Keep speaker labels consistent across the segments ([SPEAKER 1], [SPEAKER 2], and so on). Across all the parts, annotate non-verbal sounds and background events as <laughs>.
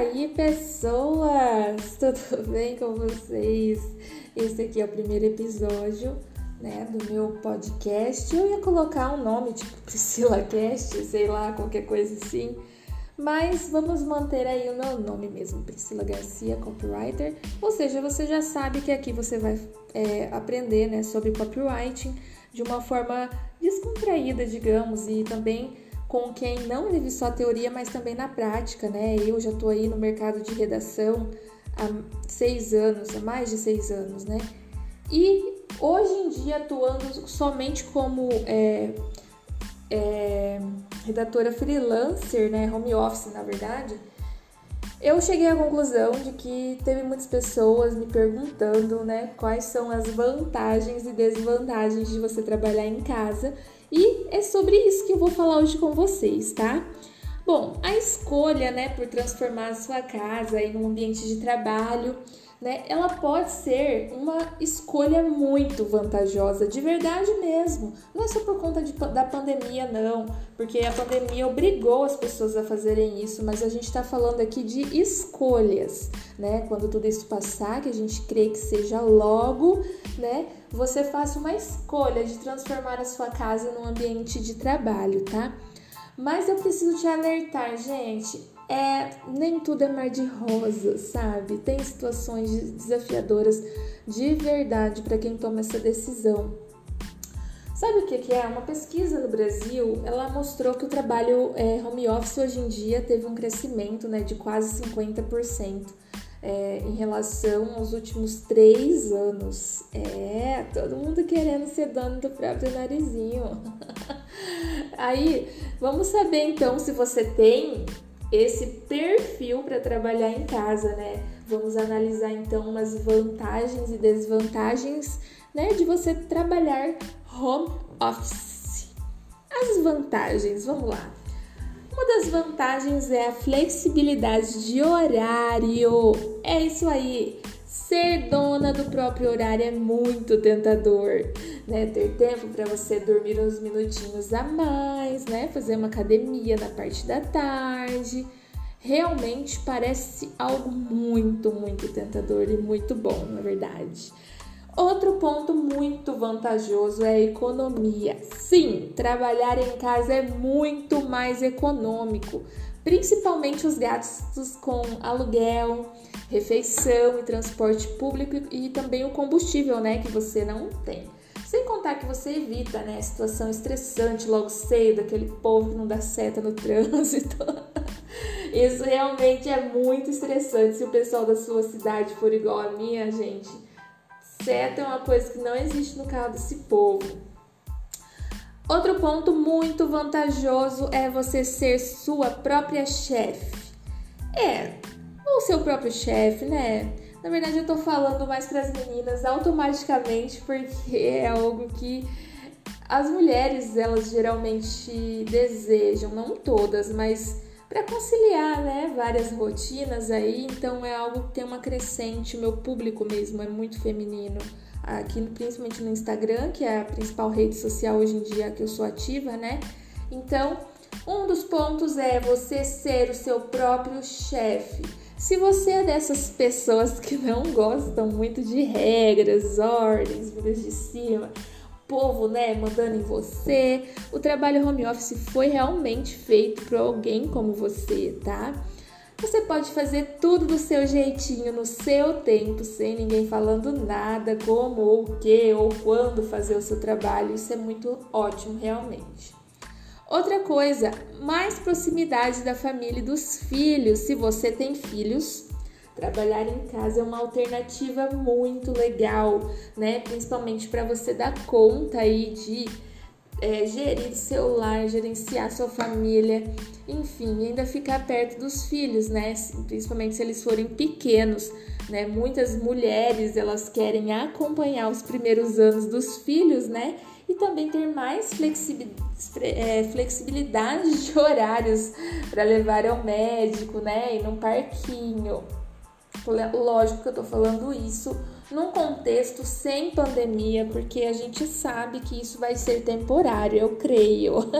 [SPEAKER 1] aí, pessoas! <laughs> Tudo bem com vocês? Esse aqui é o primeiro episódio, né, do meu podcast. Eu ia colocar um nome tipo <laughs> Priscila Cast, sei lá, qualquer coisa assim. Mas vamos manter aí o meu nome mesmo, Priscila Garcia, copywriter. Ou seja, você já sabe que aqui você vai é, aprender né, sobre copywriting de uma forma descontraída, digamos, e também com quem não vive só a teoria, mas também na prática, né? Eu já tô aí no mercado de redação há seis anos, há mais de seis anos, né? E hoje em dia atuando somente como é, é, redatora freelancer, né? Home office, na verdade. Eu cheguei à conclusão de que teve muitas pessoas me perguntando, né, quais são as vantagens e desvantagens de você trabalhar em casa e é sobre isso que eu vou falar hoje com vocês, tá? Bom, a escolha, né, por transformar a sua casa em um ambiente de trabalho, né, ela pode ser uma escolha muito vantajosa, de verdade mesmo. Não é só por conta de, da pandemia, não, porque a pandemia obrigou as pessoas a fazerem isso, mas a gente está falando aqui de escolhas, né? Quando tudo isso passar, que a gente crê que seja logo, né? Você faça uma escolha de transformar a sua casa num ambiente de trabalho, tá? Mas eu preciso te alertar, gente, é nem tudo é mar de rosas, sabe? Tem situações desafiadoras de verdade para quem toma essa decisão. Sabe o que é? Uma pesquisa no Brasil, ela mostrou que o trabalho é, home office hoje em dia teve um crescimento né, de quase 50% é, em relação aos últimos três anos. É, todo mundo querendo ser dono do próprio narizinho. <laughs> Aí, vamos saber então se você tem esse perfil para trabalhar em casa, né? Vamos analisar então umas vantagens e desvantagens, né, de você trabalhar home office. As vantagens, vamos lá. Uma das vantagens é a flexibilidade de horário. É isso aí. Ser dona do próprio horário é muito tentador, né? Ter tempo para você dormir uns minutinhos a mais, né? Fazer uma academia na parte da tarde. Realmente parece algo muito, muito tentador e muito bom, na verdade. Outro ponto muito vantajoso é a economia. Sim, trabalhar em casa é muito mais econômico, principalmente os gastos com aluguel, refeição e transporte público e também o combustível, né, que você não tem. Contar que você evita, né, situação estressante logo cedo, aquele povo que não dá seta no <laughs> trânsito. Isso realmente é muito estressante se o pessoal da sua cidade for igual a minha, gente Seta é uma coisa que não existe no carro desse povo. Outro ponto muito vantajoso é você ser sua própria chefe. É, ou seu próprio chefe, né? Na verdade, eu tô falando mais para as meninas automaticamente porque é algo que as mulheres elas geralmente desejam, não todas, mas para conciliar, né, várias rotinas aí, então é algo que tem uma crescente, meu público mesmo é muito feminino, aqui principalmente no Instagram, que é a principal rede social hoje em dia que eu sou ativa, né? Então, um dos pontos é você ser o seu próprio chefe. Se você é dessas pessoas que não gostam muito de regras, ordens, vidas de cima, povo, né, mandando em você. O trabalho home office foi realmente feito para alguém como você, tá? Você pode fazer tudo do seu jeitinho, no seu tempo, sem ninguém falando nada, como ou o que ou quando fazer o seu trabalho. Isso é muito ótimo, realmente. Outra coisa, mais proximidade da família e dos filhos. Se você tem filhos, Trabalhar em casa é uma alternativa muito legal, né? Principalmente para você dar conta aí de é, gerir seu lar, gerenciar sua família, enfim, ainda ficar perto dos filhos, né? Principalmente se eles forem pequenos, né? Muitas mulheres elas querem acompanhar os primeiros anos dos filhos, né? E também ter mais é, flexibilidade de <laughs> horários para levar ao médico, né? E num parquinho. Lógico que eu tô falando isso num contexto sem pandemia, porque a gente sabe que isso vai ser temporário, eu creio. <laughs>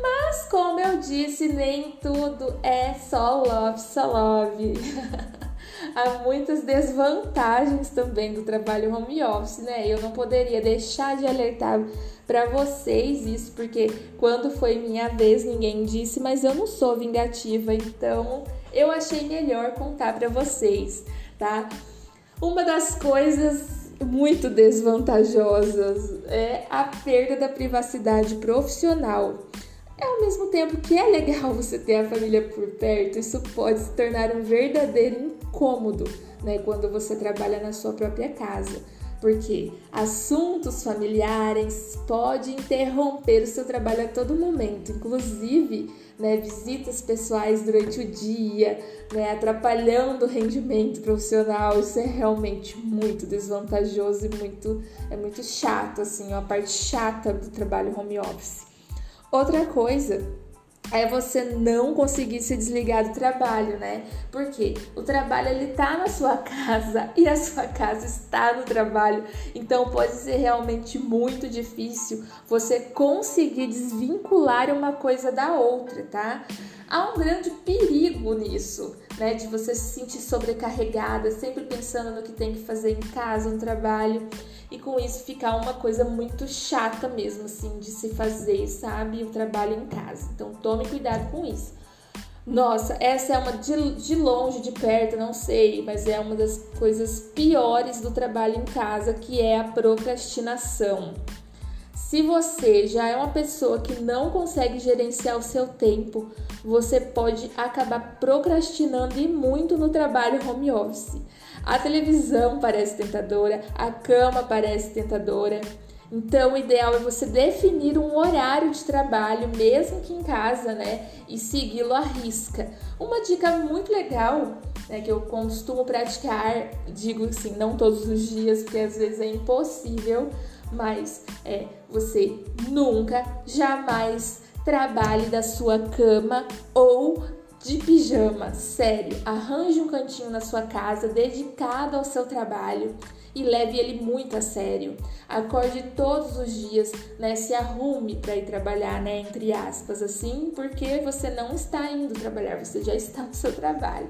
[SPEAKER 1] Mas como eu disse, nem tudo é só love, só love. <laughs> Há muitas desvantagens também do trabalho home office, né? Eu não poderia deixar de alertar para vocês isso, porque quando foi minha vez ninguém disse, mas eu não sou vingativa, então eu achei melhor contar para vocês, tá? Uma das coisas muito desvantajosas é a perda da privacidade profissional. É ao mesmo tempo que é legal você ter a família por perto, isso pode se tornar um verdadeiro incômodo, né, quando você trabalha na sua própria casa. Porque assuntos familiares podem interromper o seu trabalho a todo momento, inclusive né, visitas pessoais durante o dia, né, atrapalhando o rendimento profissional. Isso é realmente muito desvantajoso e muito, é muito chato, assim, a parte chata do trabalho home office. Outra coisa é você não conseguir se desligar do trabalho, né? Porque o trabalho ele tá na sua casa <laughs> e a sua casa está no trabalho. Então pode ser realmente muito difícil você conseguir desvincular uma coisa da outra, tá? Há um grande perigo nisso, né? De você se sentir sobrecarregada, sempre pensando no que tem que fazer em casa, no trabalho e com isso ficar uma coisa muito chata mesmo, assim, de se fazer, sabe? O trabalho em casa. Então tome cuidado com isso. Nossa, essa é uma de, de longe, de perto, não sei, mas é uma das coisas piores do trabalho em casa, que é a procrastinação. Se você já é uma pessoa que não consegue gerenciar o seu tempo, você pode acabar procrastinando e muito no trabalho home office. A televisão parece tentadora, a cama parece tentadora. Então, o ideal é você definir um horário de trabalho, mesmo que em casa, né? E segui-lo à risca. Uma dica muito legal, né, que eu costumo praticar, digo assim, não todos os dias, porque às vezes é impossível, mas é você nunca, jamais trabalhe da sua cama ou de pijama, sério. Arranje um cantinho na sua casa dedicado ao seu trabalho e leve ele muito a sério. Acorde todos os dias, né? Se arrume para ir trabalhar, né? Entre aspas, assim, porque você não está indo trabalhar, você já está no seu trabalho.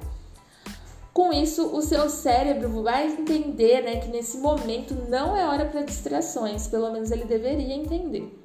[SPEAKER 1] Com isso, o seu cérebro vai entender, né, que nesse momento não é hora para distrações, pelo menos ele deveria entender.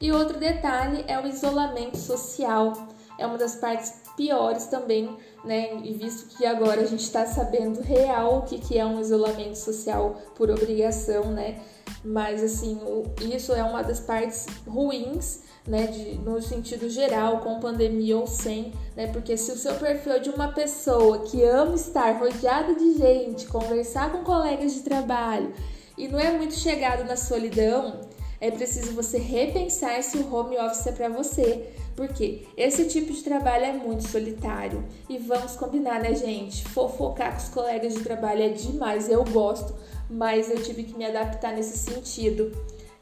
[SPEAKER 1] E outro detalhe é o isolamento social é uma das partes piores também, né? E visto que agora a gente está sabendo real o que, que é um isolamento social por obrigação, né? Mas assim, o, isso é uma das partes ruins, né? De, no sentido geral, com pandemia ou sem, né? Porque se o seu perfil é de uma pessoa que ama estar rodeada de gente, conversar com colegas de trabalho e não é muito chegado na solidão, é preciso você repensar se o home office é para você. Porque esse tipo de trabalho é muito solitário. E vamos combinar, né, gente? Fofocar com os colegas de trabalho é demais. Eu gosto, mas eu tive que me adaptar nesse sentido.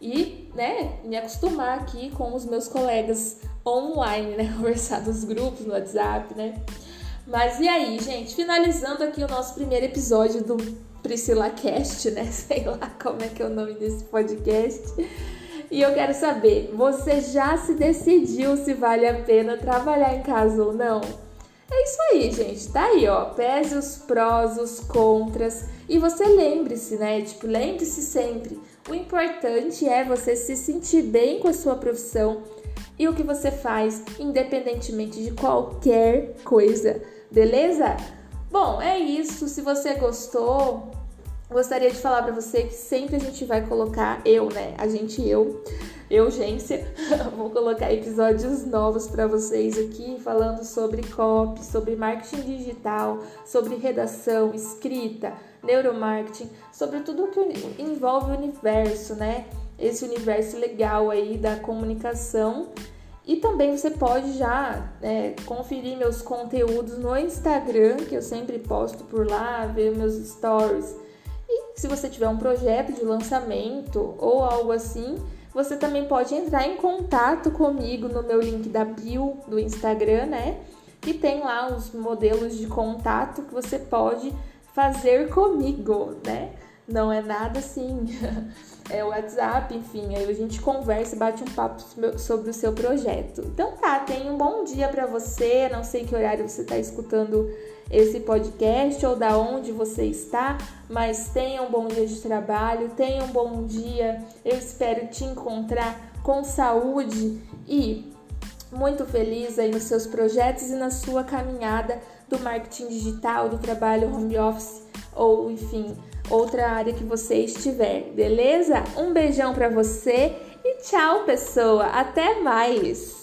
[SPEAKER 1] E, né, me acostumar aqui com os meus colegas online, né? <laughs> Conversar nos grupos, no WhatsApp, né? Mas e aí, gente? Finalizando aqui o nosso primeiro episódio do Priscila Cast, né? <laughs> Sei lá como é que é o nome desse podcast. E eu quero saber, você já se decidiu se vale a pena trabalhar em casa ou não? É isso aí, gente. Tá aí, ó. Pese os prós, os contras. E você lembre-se, né? Tipo, lembre-se sempre. O importante é você se sentir bem com a sua profissão e o que você faz, independentemente de qualquer coisa. Beleza? Bom, é isso. Se você gostou, gostaria de falar para você que sempre a gente vai colocar eu, né? A gente eu, urgência, <laughs> vou colocar episódios novos para vocês aqui falando sobre copy, sobre marketing digital, sobre redação, escrita, neuromarketing, sobre tudo que envolve o universo, né? Esse universo legal aí da comunicação. E também você pode já é, conferir meus conteúdos no Instagram, que eu sempre posto por lá, ver meus stories se você tiver um projeto de lançamento ou algo assim, você também pode entrar em contato comigo no meu link da bio do Instagram, né? Que tem lá os modelos de contato que você pode fazer comigo, né? Não é nada assim. <laughs> É o WhatsApp, enfim, aí a gente conversa, bate um papo sobre o seu projeto. Então tá, tenha um bom dia para você. Não sei que horário você está escutando esse podcast ou da onde você está, mas tenha um bom dia de trabalho, tenha um bom dia. Eu espero te encontrar com saúde e muito feliz aí nos seus projetos e na sua caminhada do marketing digital, do trabalho home office ou enfim, outra área que você estiver, beleza? Um beijão para você e tchau, pessoa. Até mais.